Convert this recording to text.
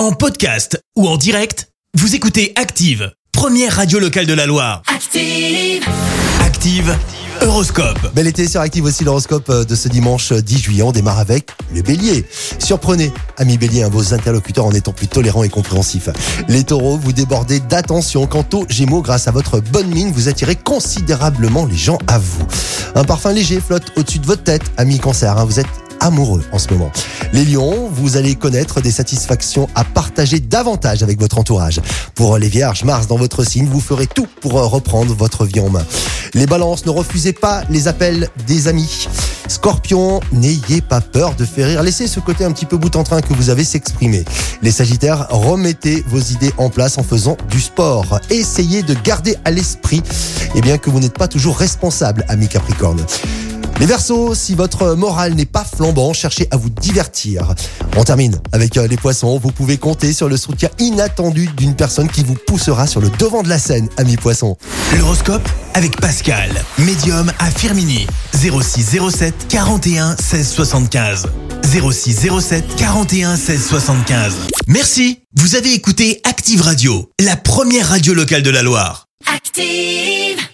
En podcast ou en direct, vous écoutez Active, première radio locale de la Loire. Active. Active, Horoscope. Bel été sur Active aussi l'horoscope euh, de ce dimanche 10 juillet. On démarre avec le bélier. Surprenez, amis bélier, hein, vos interlocuteurs en étant plus tolérants et compréhensifs. Les taureaux, vous débordez d'attention. Quant aux gémeaux, grâce à votre bonne mine, vous attirez considérablement les gens à vous. Un parfum léger flotte au-dessus de votre tête, amis cancer. hein, vous êtes amoureux en ce moment. Les lions, vous allez connaître des satisfactions à partager davantage avec votre entourage. Pour les vierges, Mars dans votre signe, vous ferez tout pour euh, reprendre votre vie en main. Les balances, ne refusez pas les appels des amis. Scorpion, n'ayez pas peur de faire rire. Laissez ce côté un petit peu bout en train que vous avez s'exprimer. Les sagittaires, remettez vos idées en place en faisant du sport. Essayez de garder à l'esprit eh bien, que vous n'êtes pas toujours responsable, ami Capricorne. Les Verseaux, si votre morale n'est pas flambant, cherchez à vous divertir. On termine avec euh, les poissons. Vous pouvez compter sur le soutien inattendu d'une personne qui vous poussera sur le devant de la scène, ami poisson. L'horoscope avec Pascal, médium à Firmini. 06 07 41 16 75. 06 07 41 16 75. Merci. Vous avez écouté Active Radio, la première radio locale de la Loire. Active.